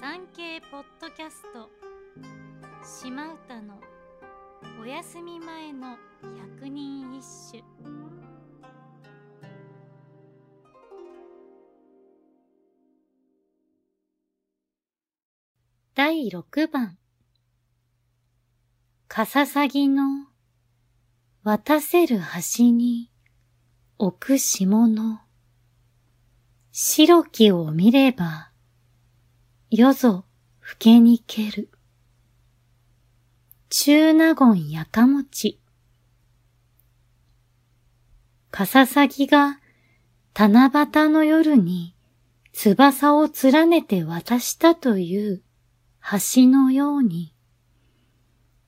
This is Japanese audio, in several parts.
産経ポッドキャスト。島唄のお休み前の百人一首。第六番。かささぎの渡せる橋に置く下の白きを見れば夜ぞ更けにける中納言やかもちかささぎが七夕の夜に翼を連ねて渡したという橋のように、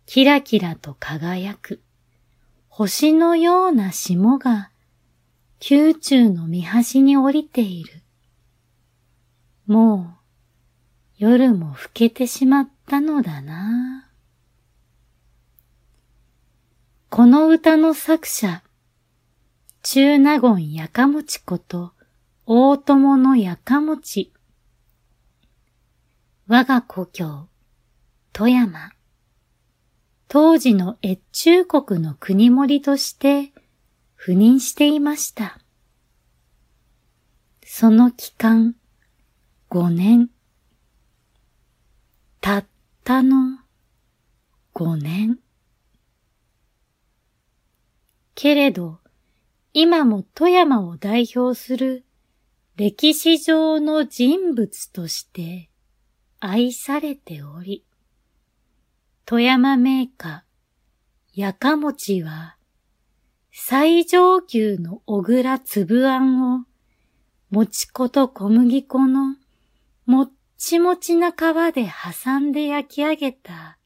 キラキラと輝く星のような霜が宮中の見端に降りている。もう夜も更けてしまったのだな。この歌の作者、中納言やかもちこと大友のやかもち。我が故郷、富山。当時の越中国の国盛りとして赴任していました。その期間、五年。たったの五年。けれど、今も富山を代表する歴史上の人物として愛されており、富山メーカー、やかもちは、最上級の小倉粒あんを、もち粉と小麦粉のちもちな皮で挟んで焼き上げた、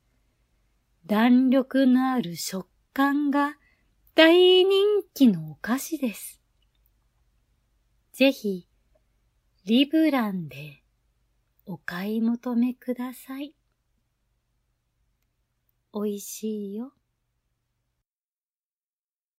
弾力のある食感が大人気のお菓子です。ぜひ、リブランでお買い求めください。おいしいよ。